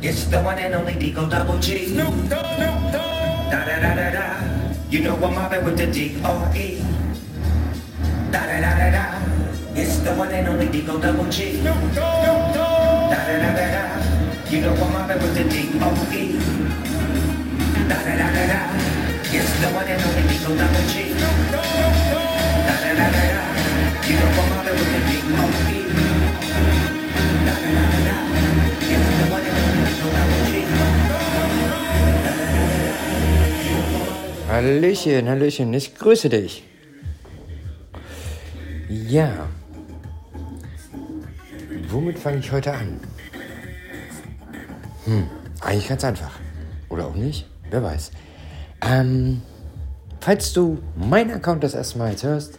It's the one and only Deagle Double G. Snoop Dogg. Snoop Dogg. Da da da da da. You know I'm mobbing with the D-R-E. Da da da da da. It's the one and only Deagle Double G. Snoop Dogg. Snoop Dogg. Da da da da da. You know I'm mobbing with the D-R-E. Da da da da da. It's the one and only Deagle Double G. Snoop Dogg. Da da da da da. You know I'm mobbing with the D-R-E. Da da da da da. It's the one Hallöchen, Hallöchen, ich grüße dich. Ja. Womit fange ich heute an? Hm, eigentlich ganz einfach. Oder auch nicht, wer weiß. Ähm, falls du meinen Account das erste Mal jetzt hörst,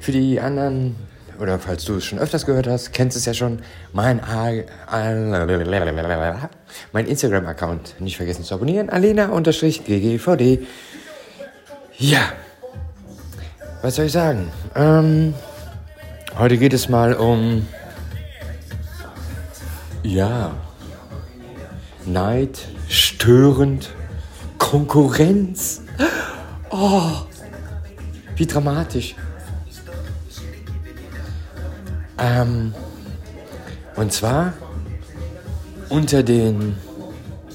für die anderen, oder falls du es schon öfters gehört hast, kennst es ja schon, mein, mein Instagram-Account nicht vergessen zu abonnieren, alena-ggvd. Ja, was soll ich sagen? Ähm, heute geht es mal um, ja, Neid, störend, Konkurrenz. Oh, wie dramatisch. Ähm, und zwar unter den,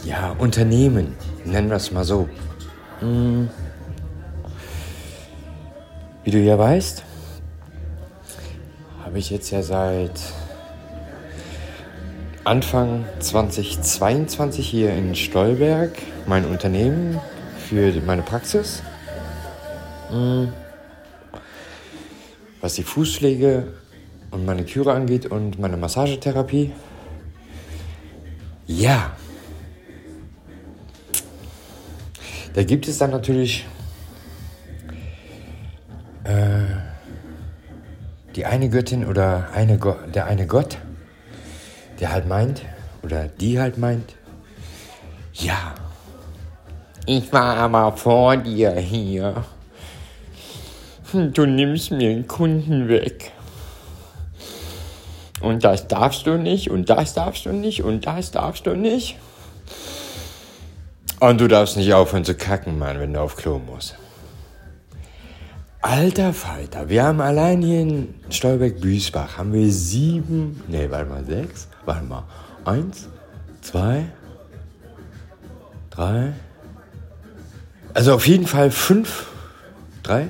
ja, Unternehmen, nennen wir es mal so. Hm. Wie du ja weißt, habe ich jetzt ja seit Anfang 2022 hier in Stolberg mein Unternehmen für meine Praxis. Mm. Was die Fußpflege und Maniküre angeht und meine Massagetherapie. Ja. Da gibt es dann natürlich die eine Göttin oder eine Go der eine Gott, der halt meint, oder die halt meint, ja, ich war aber vor dir hier. Hm, Du nimmst mir einen Kunden weg. Und das darfst du nicht, und das darfst du nicht, und das darfst du nicht. Und du darfst nicht aufhören zu kacken, Mann, wenn du auf Klo musst. Alter Falter, wir haben allein hier in Stolberg-Büßbach haben wir sieben, nee, warte mal, sechs, warte mal, eins, zwei, drei, also auf jeden Fall fünf, drei,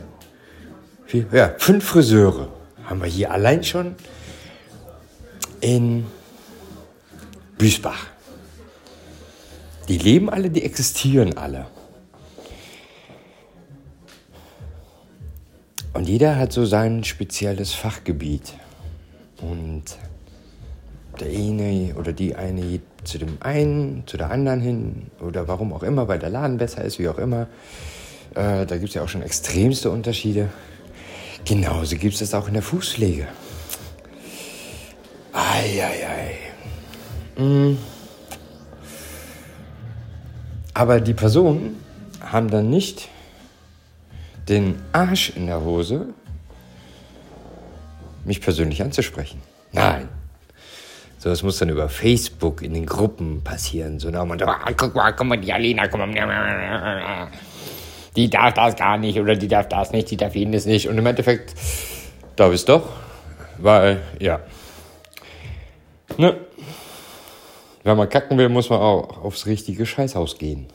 vier, ja, fünf Friseure haben wir hier allein schon in Büßbach. Die leben alle, die existieren alle. Und jeder hat so sein spezielles Fachgebiet. Und der eine oder die eine geht zu dem einen, zu der anderen hin oder warum auch immer, weil der Laden besser ist, wie auch immer. Äh, da gibt es ja auch schon extremste Unterschiede. Genauso gibt es das auch in der Fußpflege. Eieiei. Mm. Aber die Personen haben dann nicht den Arsch in der Hose, mich persönlich anzusprechen. Nein. So, das muss dann über Facebook in den Gruppen passieren. So, da man, ah, guck mal, guck mal, die Alina, guck mal, die darf das gar nicht oder die darf das nicht, die darf jenes nicht. Und im Endeffekt darf es doch, weil, ja. Ne? Wenn man kacken will, muss man auch aufs richtige Scheißhaus gehen.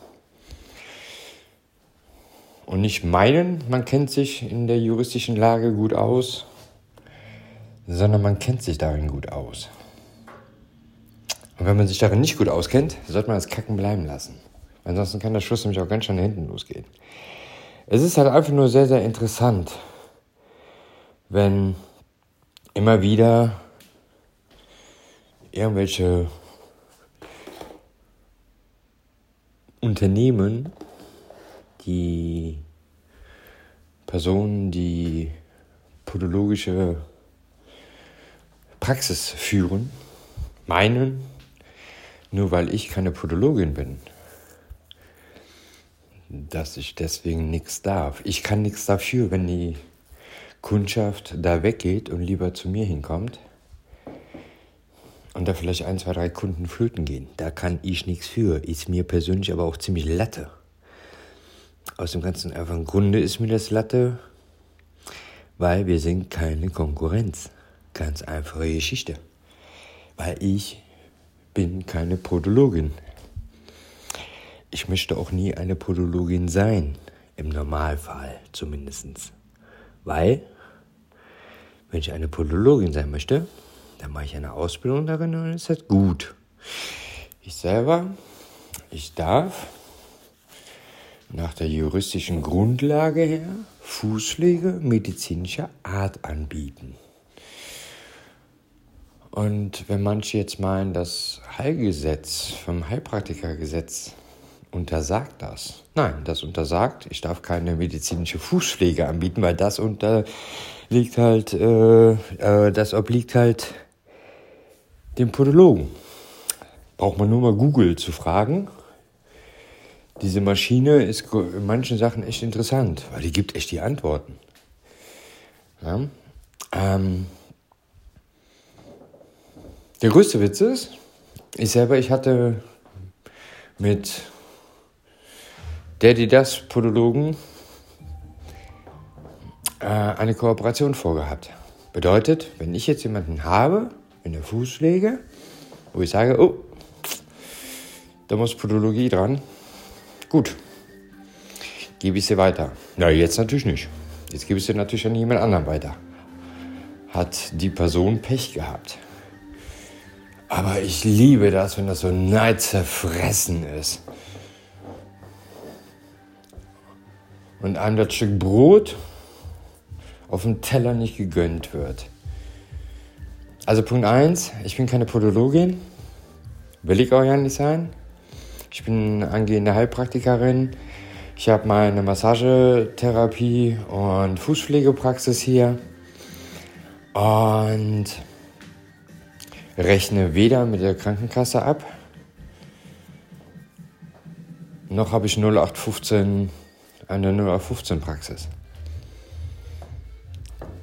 Und nicht meinen, man kennt sich in der juristischen Lage gut aus, sondern man kennt sich darin gut aus. Und wenn man sich darin nicht gut auskennt, sollte man das Kacken bleiben lassen. Ansonsten kann der Schuss nämlich auch ganz schön hinten losgehen. Es ist halt einfach nur sehr, sehr interessant, wenn immer wieder irgendwelche Unternehmen die Personen, die podologische Praxis führen, meinen, nur weil ich keine Podologin bin, dass ich deswegen nichts darf. Ich kann nichts dafür, wenn die Kundschaft da weggeht und lieber zu mir hinkommt. Und da vielleicht ein, zwei, drei Kunden flöten gehen. Da kann ich nichts für. Ist mir persönlich aber auch ziemlich Latte. Aus dem ganzen einfachen Grunde ist mir das Latte, weil wir sind keine Konkurrenz. Ganz einfache Geschichte. Weil ich bin keine Podologin. Ich möchte auch nie eine Podologin sein. Im Normalfall zumindest. Weil, wenn ich eine Podologin sein möchte, dann mache ich eine Ausbildung darin und dann ist das gut. Ich selber, ich darf nach der juristischen Grundlage her Fußpflege medizinischer Art anbieten. Und wenn manche jetzt meinen, das Heilgesetz vom Heilpraktikergesetz untersagt das. Nein, das untersagt, ich darf keine medizinische Fußpflege anbieten, weil das unterliegt halt, äh, äh, das obliegt halt dem Podologen. Braucht man nur mal Google zu fragen. Diese Maschine ist in manchen Sachen echt interessant, weil die gibt echt die Antworten. Ja? Ähm, der größte Witz ist, ich selber, ich hatte mit die das Podologen äh, eine Kooperation vorgehabt. Bedeutet, wenn ich jetzt jemanden habe, in der Fußpflege, wo ich sage, oh, da muss Podologie dran. Gut, gebe ich sie weiter. Na, jetzt natürlich nicht. Jetzt gebe ich sie natürlich an jemand anderen weiter. Hat die Person Pech gehabt. Aber ich liebe das, wenn das so neidzerfressen ist. Und einem das Stück Brot auf dem Teller nicht gegönnt wird. Also Punkt 1, ich bin keine Podologin, will ich auch ja nicht sein. Ich bin angehende Heilpraktikerin. Ich habe meine Massagetherapie und Fußpflegepraxis hier und rechne weder mit der Krankenkasse ab, noch habe ich 0815 eine 0815 Praxis.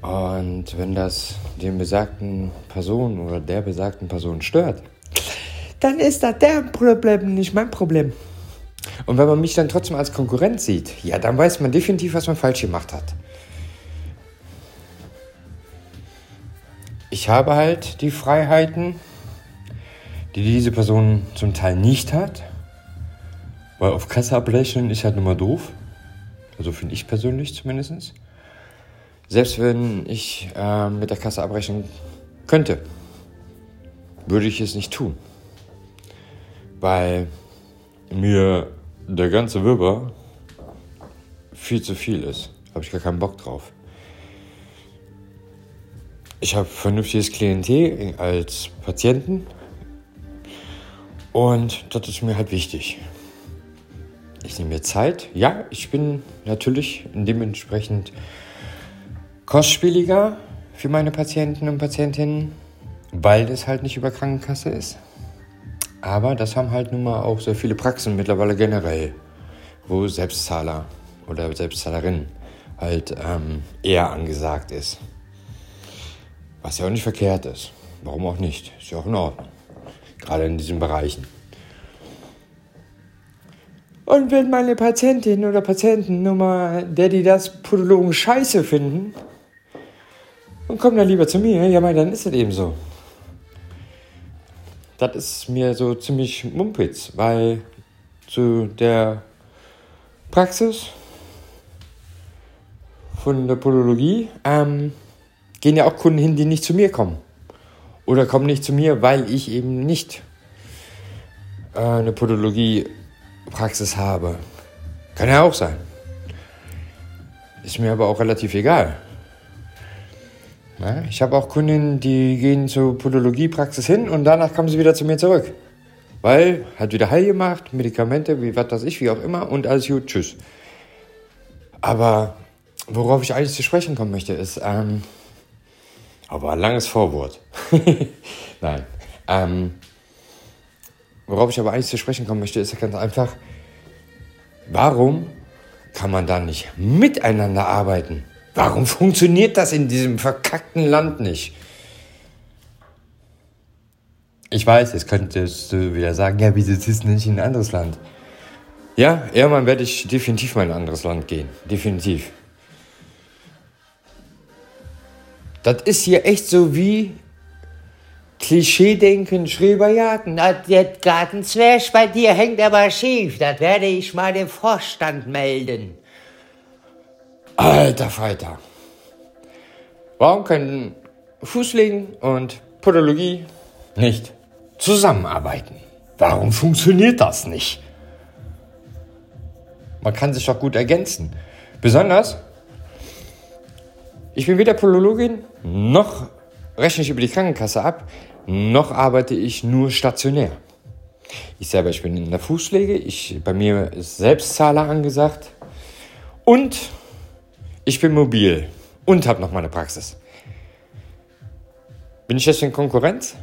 Und wenn das den besagten Personen oder der besagten Person stört, dann ist das deren Problem, nicht mein Problem. Und wenn man mich dann trotzdem als Konkurrent sieht, ja, dann weiß man definitiv, was man falsch gemacht hat. Ich habe halt die Freiheiten, die diese Person zum Teil nicht hat, weil auf Kasse abrechnen ist halt immer doof. Also finde ich persönlich zumindest. Selbst wenn ich äh, mit der Kasse abrechnen könnte, würde ich es nicht tun. Weil mir der ganze Wirrwarr viel zu viel ist. Habe ich gar keinen Bock drauf. Ich habe vernünftiges Klientel als Patienten und das ist mir halt wichtig. Ich nehme mir Zeit. Ja, ich bin natürlich dementsprechend kostspieliger für meine Patienten und Patientinnen, weil das halt nicht über Krankenkasse ist. Aber das haben halt nun mal auch sehr viele Praxen mittlerweile generell, wo Selbstzahler oder Selbstzahlerinnen halt ähm, eher angesagt ist. Was ja auch nicht verkehrt ist. Warum auch nicht? Ist ja auch in Ordnung. Gerade in diesen Bereichen. Und wenn meine Patientinnen oder Patienten nur mal, der die das Podologen scheiße finden, und komm dann lieber zu mir. Ja, mein, dann ist es eben so. Das ist mir so ziemlich mumpitz, weil zu der Praxis von der Podologie ähm, gehen ja auch Kunden hin, die nicht zu mir kommen. Oder kommen nicht zu mir, weil ich eben nicht äh, eine Podologie-Praxis habe. Kann ja auch sein. Ist mir aber auch relativ egal. Ja, ich habe auch Kundinnen, die gehen zur Podologiepraxis hin und danach kommen sie wieder zu mir zurück. Weil, hat wieder Heil gemacht, Medikamente, wie was weiß ich, wie auch immer und alles gut, tschüss. Aber worauf ich eigentlich zu sprechen kommen möchte, ist, ähm, aber ein langes Vorwort. Nein. Ähm, worauf ich aber eigentlich zu sprechen kommen möchte, ist ganz einfach, warum kann man da nicht miteinander arbeiten? Warum funktioniert das in diesem verkackten Land nicht? Ich weiß, jetzt könntest du wieder sagen, ja, wieso ziehst du nicht in ein anderes Land? Ja, irgendwann werde ich definitiv mal in ein anderes Land gehen. Definitiv. Das ist hier echt so wie Klischee-Denken, Schreberjagd. Na, der Gartenzwerg bei dir hängt aber schief. Das werde ich mal dem Vorstand melden. Alter Falter. Warum können Fußlegen und Podologie nicht zusammenarbeiten? Warum funktioniert das nicht? Man kann sich doch gut ergänzen. Besonders, ich bin weder Podologin, noch rechne ich über die Krankenkasse ab, noch arbeite ich nur stationär. Ich selber, ich bin in der Fußpflege, ich, bei mir ist Selbstzahler angesagt und ich bin mobil und habe noch meine Praxis. Bin ich deswegen Konkurrenz?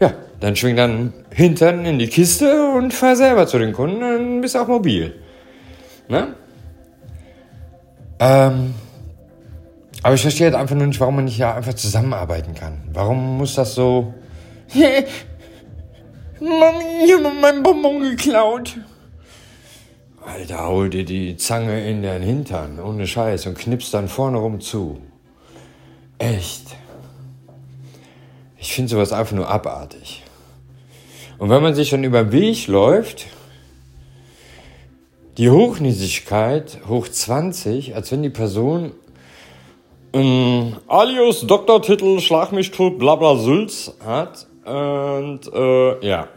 Ja, dann schwing dann Hintern in die Kiste und fahr selber zu den Kunden, dann bist auch mobil. Ne? Ähm, aber ich verstehe jetzt einfach nur nicht, warum man nicht ja einfach zusammenarbeiten kann. Warum muss das so... Mami, ich hab meinen Bonbon geklaut. Alter, hol dir die Zange in den Hintern, ohne Scheiß, und knippst dann vorne rum zu. Echt. Ich finde sowas einfach nur abartig. Und wenn man sich dann über den Weg läuft, die Hochnäsigkeit, hoch 20, als wenn die Person ähm, alias Doktortitel, Schlag mich tot, bla bla Sülz hat. Und äh, ja,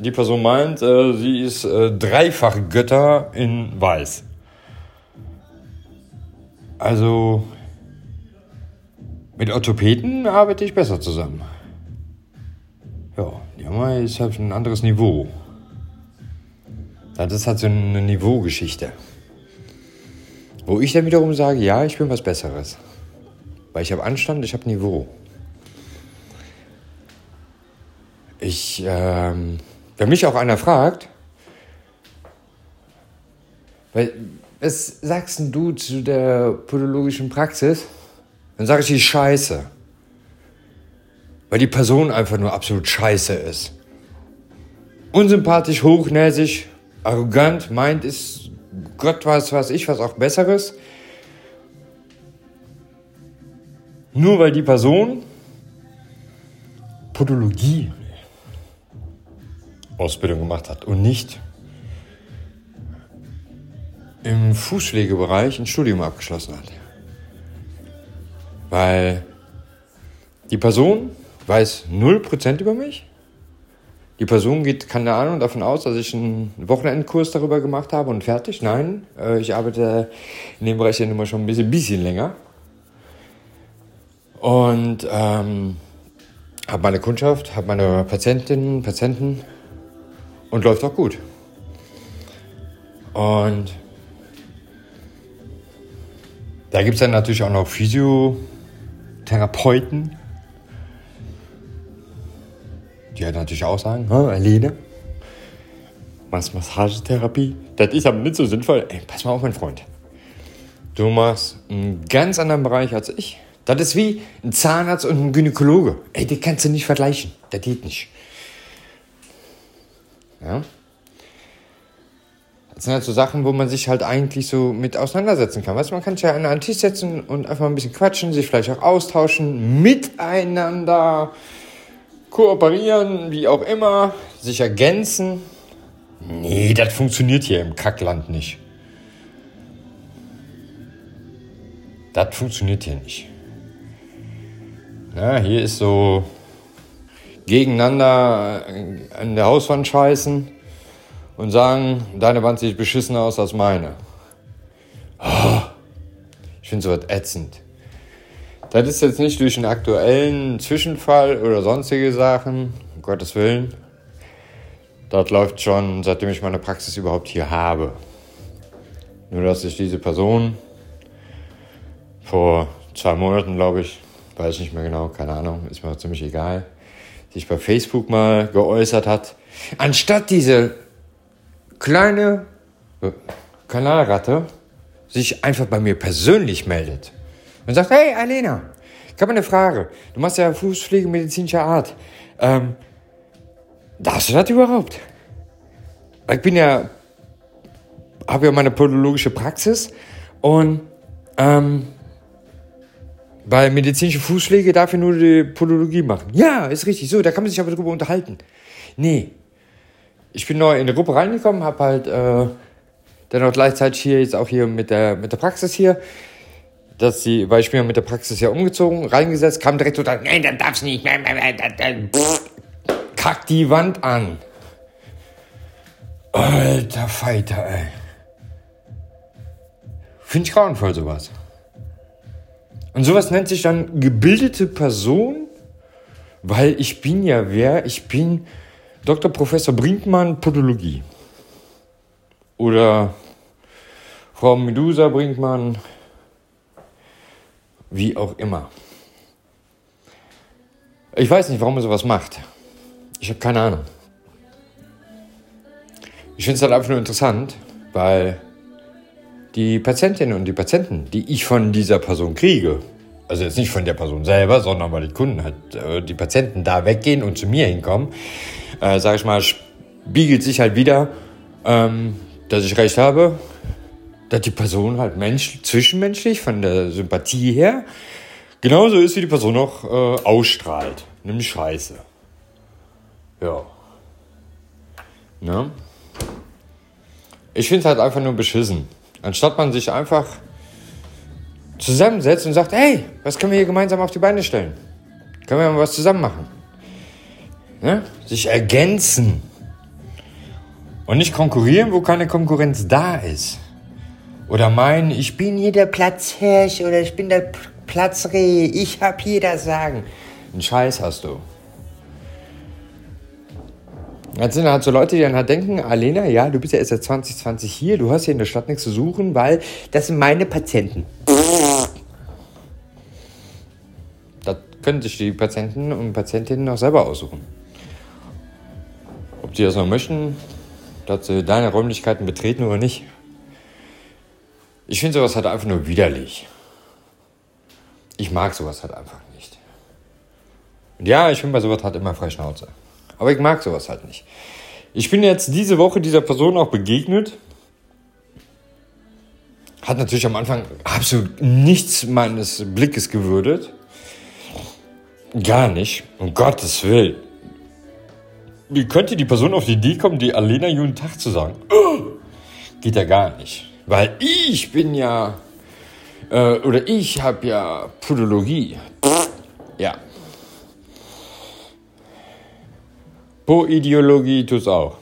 die Person meint, äh, sie ist äh, dreifach Götter in Weiß. Also mit Orthopäden arbeite ich besser zusammen. Ja, die haben ist halt ein anderes Niveau. Das ist halt so eine Niveaugeschichte. Wo ich dann wiederum sage, ja, ich bin was Besseres. Weil ich habe Anstand, ich habe Niveau. Ich, ähm, wenn mich auch einer fragt, weil, was sagst du zu der podologischen Praxis? Dann sage ich die Scheiße. Weil die Person einfach nur absolut scheiße ist. Unsympathisch, hochnäsig, arrogant, meint, ist Gott weiß was ich, was auch Besseres. Nur weil die Person Podologie Ausbildung gemacht hat und nicht im Fußpflegebereich ein Studium abgeschlossen hat. Weil die Person weiß 0% über mich. Die Person geht, keine Ahnung, davon aus, dass ich einen Wochenendkurs darüber gemacht habe und fertig. Nein, äh, ich arbeite in dem Bereich ja immer schon ein bisschen, bisschen länger. Und ähm, habe meine Kundschaft, habe meine Patientinnen, Patienten und läuft auch gut. Und da gibt es dann natürlich auch noch Physiotherapeuten, die halt natürlich auch sagen, Alene, machst Massagetherapie, das ist aber nicht so sinnvoll. Ey, pass mal auf, mein Freund. Du machst einen ganz anderen Bereich als ich. Das ist wie ein Zahnarzt und ein Gynäkologe. Ey, die kannst du nicht vergleichen. Das geht nicht. Ja? Das sind halt so Sachen, wo man sich halt eigentlich so mit auseinandersetzen kann. Weißt du, man kann sich ja an einen Tisch setzen und einfach ein bisschen quatschen, sich vielleicht auch austauschen, miteinander kooperieren, wie auch immer, sich ergänzen. Nee, das funktioniert hier im Kackland nicht. Das funktioniert hier nicht. Ja, hier ist so gegeneinander an der Hauswand scheißen und sagen, deine Wand sieht beschissener aus als meine. Oh, ich finde sowas ätzend. Das ist jetzt nicht durch einen aktuellen Zwischenfall oder sonstige Sachen, um Gottes Willen. Das läuft schon, seitdem ich meine Praxis überhaupt hier habe. Nur, dass sich diese Person vor zwei Monaten, glaube ich, weiß ich nicht mehr genau, keine Ahnung, ist mir ziemlich egal, sich bei Facebook mal geäußert hat, anstatt diese kleine äh, Kanalratte sich einfach bei mir persönlich meldet und sagt, hey Alena, ich habe eine Frage. Du machst ja Fußpflege medizinischer Art. Ähm, darfst du das überhaupt? Ich bin ja, habe ja meine podologische Praxis und ähm, bei medizinischen Fußschläge darf ich nur die Podologie machen. Ja, ist richtig. So, da kann man sich aber drüber unterhalten. Nee. Ich bin neu in die Gruppe reingekommen, habe halt äh, dann auch gleichzeitig hier jetzt auch hier mit der, mit der Praxis hier, dass sie, weil ich bin ja mit der Praxis ja umgezogen, reingesetzt, kam direkt so, nein, dann darf's nicht, kack die Wand an. Alter Fighter, ey. Finde ich grauenvoll sowas. Und sowas nennt sich dann gebildete Person, weil ich bin ja wer? Ich bin Dr. Professor Brinkmann Podologie. Oder Frau Medusa Brinkmann, wie auch immer. Ich weiß nicht, warum man sowas macht. Ich habe keine Ahnung. Ich finde es halt einfach nur interessant, weil die Patientinnen und die Patienten, die ich von dieser Person kriege, also jetzt nicht von der Person selber, sondern weil die Kunden halt, die Patienten da weggehen und zu mir hinkommen, äh, sage ich mal, spiegelt sich halt wieder, ähm, dass ich recht habe, dass die Person halt mensch, zwischenmenschlich von der Sympathie her genauso ist, wie die Person auch äh, ausstrahlt. Nämlich Scheiße. Ja. Ne? Ich finde es halt einfach nur beschissen. Anstatt man sich einfach zusammensetzt und sagt, hey, was können wir hier gemeinsam auf die Beine stellen? Können wir mal was zusammen machen? Ne? Sich ergänzen. Und nicht konkurrieren, wo keine Konkurrenz da ist. Oder meinen, ich bin hier der Platzhirsch oder ich bin der Platzreh, ich hab hier das Sagen. Einen Scheiß hast du. Jetzt sind halt so Leute, die dann halt denken, Alena, ja, du bist ja erst seit 2020 hier, du hast hier in der Stadt nichts zu suchen, weil das sind meine Patienten. Das können sich die Patienten und Patientinnen auch selber aussuchen. Ob die das noch möchten, dass sie deine Räumlichkeiten betreten oder nicht. Ich finde sowas halt einfach nur widerlich. Ich mag sowas halt einfach nicht. Und ja, ich bin bei sowas halt immer frei Schnauze. Aber ich mag sowas halt nicht. Ich bin jetzt diese Woche dieser Person auch begegnet. Hat natürlich am Anfang absolut nichts meines Blickes gewürdet. Gar nicht. Um Gottes Willen. Wie könnte die Person auf die Idee kommen, die Alena jeden Tag zu sagen? Geht ja gar nicht. Weil ich bin ja. Äh, oder ich habe ja Podologie. Ja. Po-Ideologie tut's auch.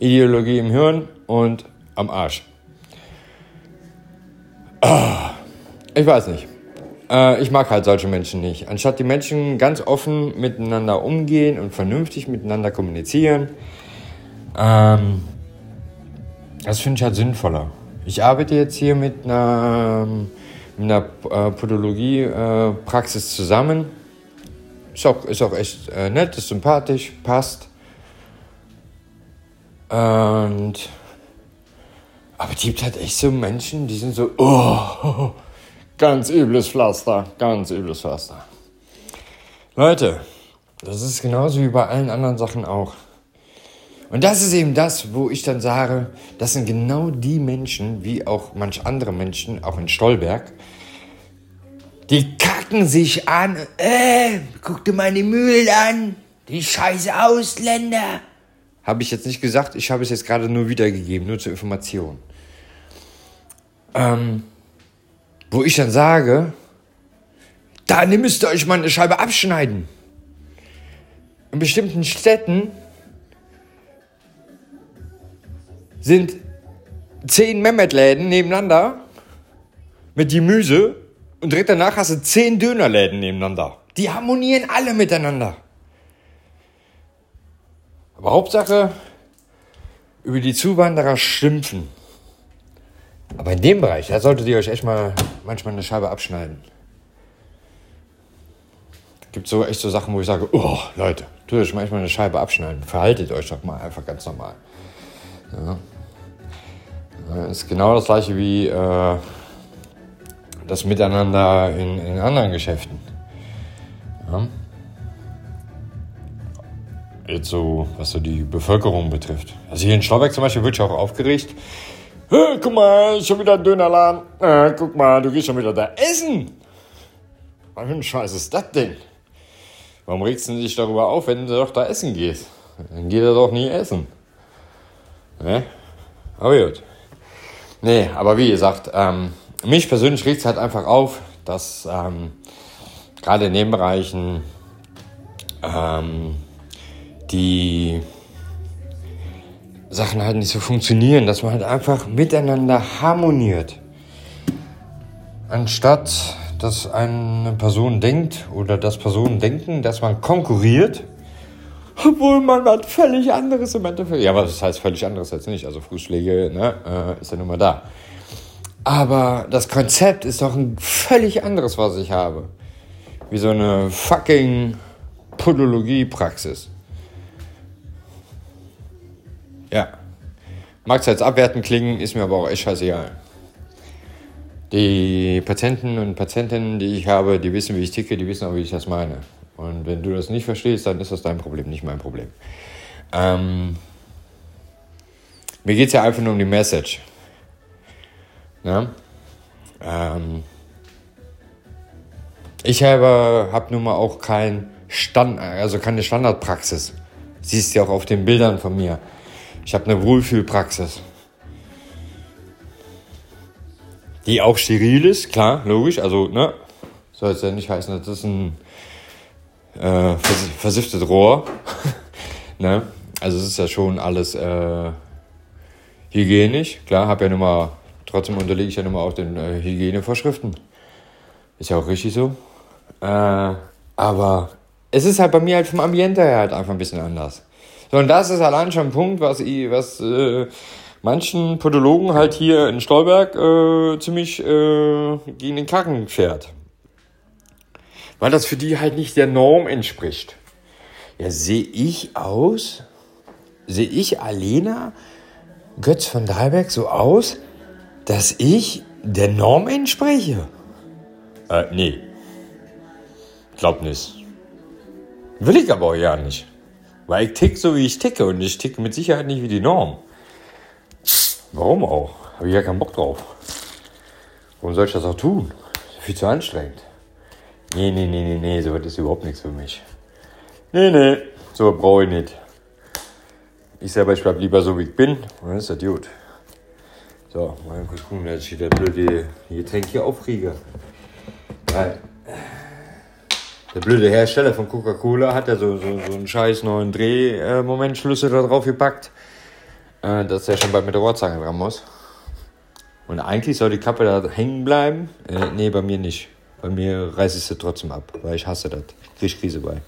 Ideologie im Hirn und am Arsch. Ah, ich weiß nicht. Äh, ich mag halt solche Menschen nicht. Anstatt die Menschen ganz offen miteinander umgehen und vernünftig miteinander kommunizieren, ähm, das finde ich halt sinnvoller. Ich arbeite jetzt hier mit einer, mit einer äh, Podologie-Praxis äh, zusammen ist auch, ist auch echt äh, nett, ist sympathisch, passt. Und. Aber es gibt halt echt so Menschen, die sind so, oh, ganz übles Pflaster, ganz übles Pflaster. Leute, das ist genauso wie bei allen anderen Sachen auch. Und das ist eben das, wo ich dann sage, das sind genau die Menschen, wie auch manch andere Menschen, auch in Stolberg, die kacken sich an. Äh, guck dir meine Mühlen an. Die scheiße Ausländer. Habe ich jetzt nicht gesagt, ich habe es jetzt gerade nur wiedergegeben, nur zur Information. Ähm, wo ich dann sage, da müsst ihr euch mal eine Scheibe abschneiden. In bestimmten Städten sind zehn Mehmet-Läden nebeneinander mit Gemüse und direkt danach hast du zehn Dönerläden nebeneinander. Die harmonieren alle miteinander. Aber Hauptsache, über die Zuwanderer schimpfen. Aber in dem Bereich, da solltet ihr euch echt mal manchmal eine Scheibe abschneiden. Gibt so echt so Sachen, wo ich sage, oh Leute, tut euch manchmal eine Scheibe abschneiden. Verhaltet euch doch mal einfach ganz normal. Ja. Das ist genau das gleiche wie äh, das Miteinander in, in anderen Geschäften. Ja. Jetzt so, was so die Bevölkerung betrifft. Also hier in Schlauberg zum Beispiel wird ich auch aufgeregt. Hey, guck mal, schon wieder ein Dönerladen. Äh, guck mal, du gehst schon wieder da essen. Was für ein Scheiß ist das denn? Warum regst du dich darüber auf, wenn du doch da essen gehst? Dann geht er doch nie essen. Ne? Aber gut. Nee, aber wie gesagt, ähm, mich persönlich regt es halt einfach auf, dass ähm, gerade in den Bereichen ähm, die Sachen halt nicht so funktionieren, dass man halt einfach miteinander harmoniert. Anstatt dass eine Person denkt oder dass Personen denken, dass man konkurriert, obwohl man was völlig anderes im Endeffekt. Ja, was heißt völlig anderes jetzt nicht? Also Fußschläge ne, äh, ist ja nun mal da. Aber das Konzept ist doch ein völlig anderes, was ich habe. Wie so eine fucking Podologie-Praxis. Ja. Mag es jetzt abwerten klingen, ist mir aber auch echt scheißegal. Die Patienten und Patientinnen, die ich habe, die wissen, wie ich ticke, die wissen auch, wie ich das meine. Und wenn du das nicht verstehst, dann ist das dein Problem, nicht mein Problem. Ähm, mir geht es ja einfach nur um die Message. Ne? Ähm, ich habe, habe nun mal auch kein Stand, also keine Standardpraxis. Siehst du ja auch auf den Bildern von mir. Ich habe eine Wohlfühlpraxis. Die auch steril ist, klar, logisch. Also, ne? Soll es ja nicht heißen, das ist ein äh, versifftes Rohr. ne? Also, es ist ja schon alles äh, hygienisch. Klar, habe ja nun mal, trotzdem unterliege ich ja nun auch den äh, Hygienevorschriften. Ist ja auch richtig so. Äh, aber es ist halt bei mir halt vom Ambiente her halt einfach ein bisschen anders. So, und das ist allein schon ein Punkt, was, ich, was äh, manchen Podologen halt hier in Stolberg äh, ziemlich äh, gegen den Kacken fährt. Weil das für die halt nicht der Norm entspricht. Ja, sehe ich aus? Sehe ich Alena Götz von Dalberg so aus, dass ich der Norm entspreche? Äh, nee. Glaub nicht. Will ich aber auch ja nicht. Weil ich tick so, wie ich ticke und ich ticke mit Sicherheit nicht wie die Norm. Warum auch? Habe ich ja keinen Bock drauf. Warum soll ich das auch tun? Viel zu anstrengend. Nee, nee, nee, nee, nee, so wird ist überhaupt nichts für mich. Nee, nee, so brauche ich nicht. Ich selber, ich bleib lieber so, wie ich bin. Und dann ist das gut. So, mal gucken, dass ich wieder blöde Getränk hier aufkriege. Weil der blöde Hersteller von Coca-Cola hat ja so, so, so einen scheiß neuen Drehmomentschlüssel da drauf gepackt, äh, dass der schon bald mit der Rohrzange dran muss. Und eigentlich soll die Kappe da hängen bleiben. Äh, nee, bei mir nicht. Bei mir reiße ich sie trotzdem ab, weil ich hasse das. Krieg ich Krise bei.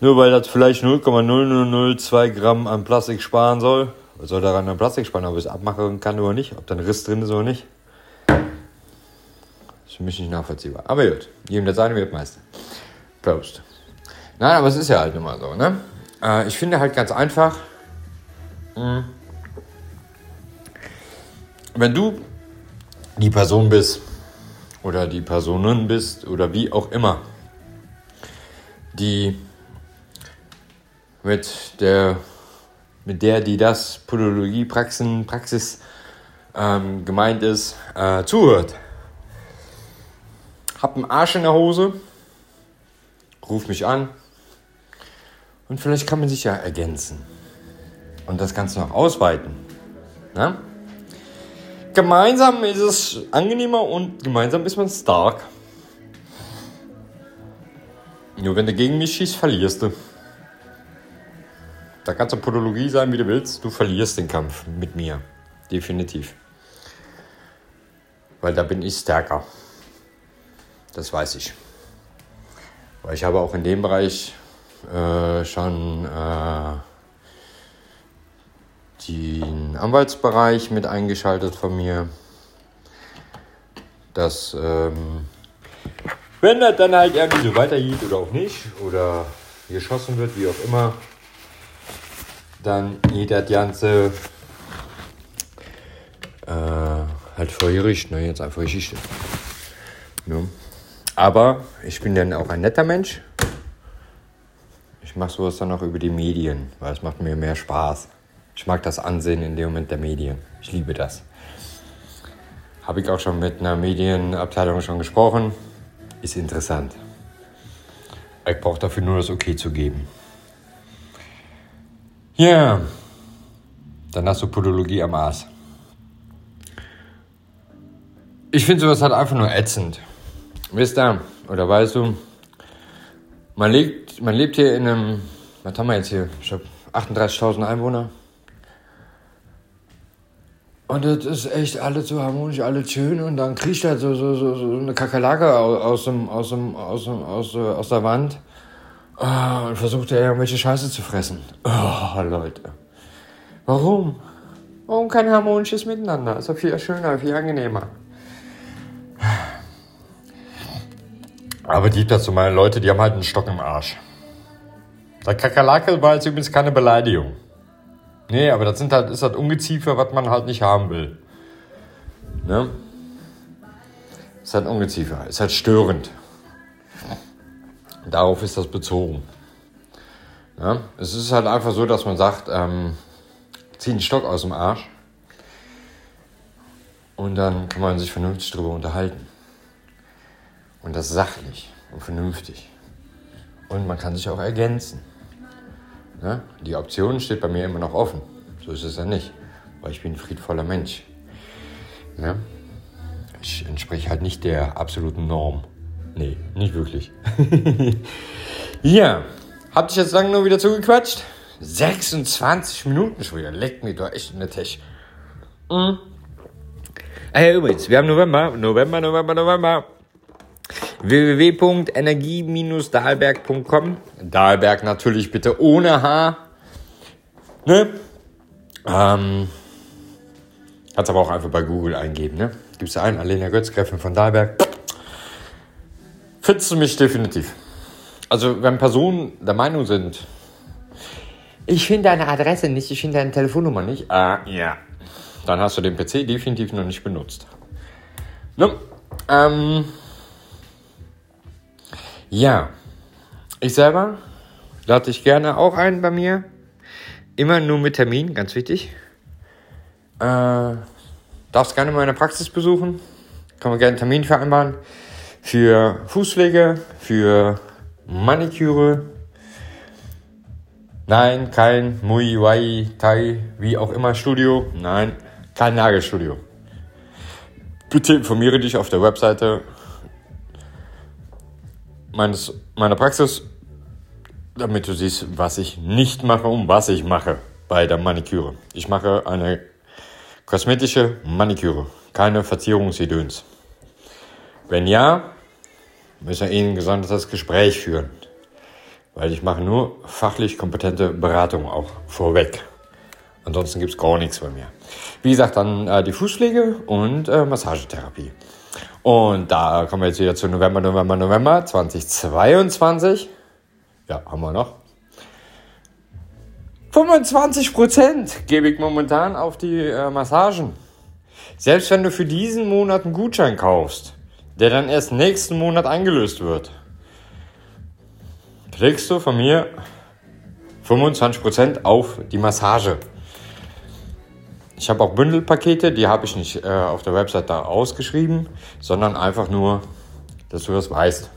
Nur weil das vielleicht 0,0002 Gramm an Plastik sparen soll. Soll daran an Plastik sparen, ob ich es abmachen kann oder nicht, ob da ein Riss drin ist oder nicht für mich nicht nachvollziehbar. Aber gut, jedem der seine wird Meister. Prost. Nein, aber es ist ja halt immer so, ne? Äh, ich finde halt ganz einfach, mh, hm, wenn du die Person bist oder die Personen bist oder wie auch immer, die mit der, mit der, die das Podologie-Praxis Praxis, ähm, gemeint ist, äh, zuhört hab einen Arsch in der Hose, ruf mich an und vielleicht kann man sich ja ergänzen und das Ganze noch ausweiten. Na? Gemeinsam ist es angenehmer und gemeinsam ist man stark. Nur wenn du gegen mich schießt, verlierst du. Da kannst du Podologie sein, wie du willst. Du verlierst den Kampf mit mir. Definitiv. Weil da bin ich stärker. Das weiß ich. Weil ich habe auch in dem Bereich äh, schon äh, den Anwaltsbereich mit eingeschaltet von mir. Dass, ähm, wenn das dann halt irgendwie so weitergeht oder auch nicht, oder geschossen wird, wie auch immer, dann geht das Ganze äh, halt vor Gericht, ne? jetzt einfach Geschichte. Ja. Aber ich bin dann auch ein netter Mensch. Ich mache sowas dann auch über die Medien, weil es macht mir mehr Spaß. Ich mag das Ansehen in dem Moment der Medien. Ich liebe das. Habe ich auch schon mit einer Medienabteilung schon gesprochen. Ist interessant. Ich brauche dafür nur das Okay zu geben. Ja, dann hast du Podologie am Aas. Ich finde sowas halt einfach nur ätzend. Wisst ihr, oder weißt du, man lebt, man lebt hier in einem, was haben wir jetzt hier? Ich habe 38.000 Einwohner. Und das ist echt alles so harmonisch, alles schön. Und dann kriecht halt so, so, so, so eine Kakerlake aus, aus, dem, aus, aus, aus, äh, aus der Wand. Oh, und versucht er irgendwelche Scheiße zu fressen. Oh, Leute. Warum? Warum kein harmonisches Miteinander? Ist doch viel schöner, viel angenehmer. Aber die dazu meine Leute, die haben halt einen Stock im Arsch. Der Kakerlake war jetzt übrigens keine Beleidigung. Nee, aber das sind halt, ist halt Ungeziefer, was man halt nicht haben will. Ne? Ist halt Ungeziefer, ist halt störend. Darauf ist das bezogen. Ja? Es ist halt einfach so, dass man sagt, ähm, zieh einen Stock aus dem Arsch und dann kann man sich vernünftig darüber unterhalten. Und das sachlich und vernünftig. Und man kann sich auch ergänzen. Ne? Die Option steht bei mir immer noch offen. So ist es ja nicht. Weil ich bin ein friedvoller Mensch. Ne? Ich entspreche halt nicht der absoluten Norm. Nee, nicht wirklich. ja, habt ihr jetzt lange nur wieder zugequatscht? 26 Minuten schon wieder. Leckt mir doch echt in der Tasche. Mhm. Ah ja, übrigens, wir haben November, November, November, November www.energie-dahlberg.com. Dahlberg natürlich bitte ohne H. Ne? Ähm, kannst aber auch einfach bei Google eingeben, ne? Gibst du ein, Alena Götz, von Dahlberg. Findest du mich definitiv. Also, wenn Personen der Meinung sind, ich finde deine Adresse nicht, ich finde deine Telefonnummer nicht, ah, ja. Dann hast du den PC definitiv noch nicht benutzt. Ne? Ähm, ja, ich selber lade dich gerne auch ein bei mir. Immer nur mit Termin, ganz wichtig. Äh, darfst gerne meine Praxis besuchen. Kann man gerne einen Termin vereinbaren. Für Fußpflege, für Maniküre. Nein, kein Mui, Wai, Tai, wie auch immer Studio. Nein, kein Nagelstudio. Bitte informiere dich auf der Webseite meines, meiner Praxis, damit du siehst, was ich nicht mache und was ich mache bei der Maniküre. Ich mache eine kosmetische Maniküre, keine Verzierungsidöns. Wenn ja, müssen wir Ihnen ein gesondertes Gespräch führen, weil ich mache nur fachlich kompetente Beratung auch vorweg. Ansonsten gibt es gar nichts bei mir. Wie gesagt, dann äh, die Fußpflege und äh, Massagetherapie. Und da kommen wir jetzt wieder zu November, November, November 2022. Ja, haben wir noch. 25% gebe ich momentan auf die äh, Massagen. Selbst wenn du für diesen Monat einen Gutschein kaufst, der dann erst nächsten Monat eingelöst wird, kriegst du von mir 25% auf die Massage. Ich habe auch Bündelpakete, die habe ich nicht äh, auf der Website da ausgeschrieben, sondern einfach nur, dass du das weißt.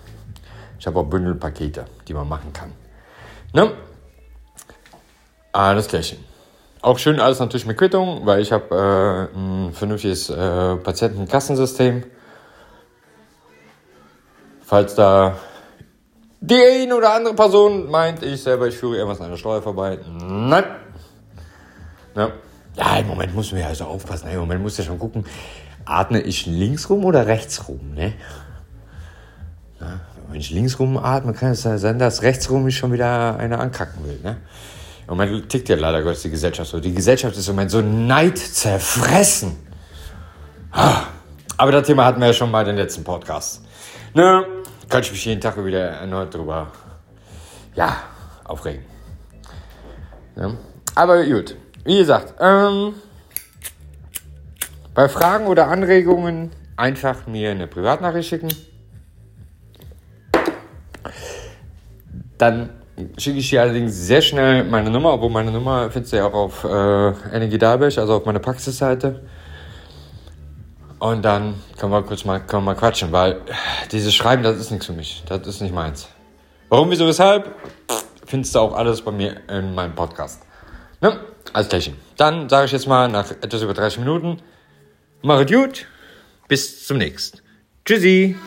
Ich habe auch Bündelpakete, die man machen kann. Ne? Alles Klärchen. Auch schön alles natürlich mit Quittung, weil ich habe äh, ein vernünftiges äh, Patientenkassensystem. Falls da die eine oder andere Person meint, ich selber, ich führe irgendwas an der Steuer vorbei. Nein. Ja. Ja, im Moment muss man ja also aufpassen. Im Moment muss ja schon gucken, atme ich links rum oder rechts rum, ne? Ja, wenn ich links rum atme, kann es sein, dass rechts rum mich schon wieder einer ankacken will, ne? Im Moment tickt ja leider Gottes die Gesellschaft so. Die Gesellschaft ist im Moment so Neid zerfressen. Aber das Thema hatten wir ja schon bei den letzten Podcasts. Ne? Kann ich mich jeden Tag wieder erneut drüber, ja, aufregen. Ja? Aber gut. Wie gesagt, ähm, bei Fragen oder Anregungen einfach mir eine Privatnachricht schicken. Dann schicke ich dir allerdings sehr schnell meine Nummer, obwohl meine Nummer findest du ja auch auf äh, Energie also auf meiner Praxisseite. Und dann können wir kurz mal, können wir mal quatschen, weil dieses Schreiben, das ist nichts für mich. Das ist nicht meins. Warum, wieso, weshalb? Findest du auch alles bei mir in meinem Podcast. Ne? Alles Klärchen. Dann sage ich jetzt mal nach etwas über 30 Minuten, mach es gut, bis zum nächsten. Tschüssi!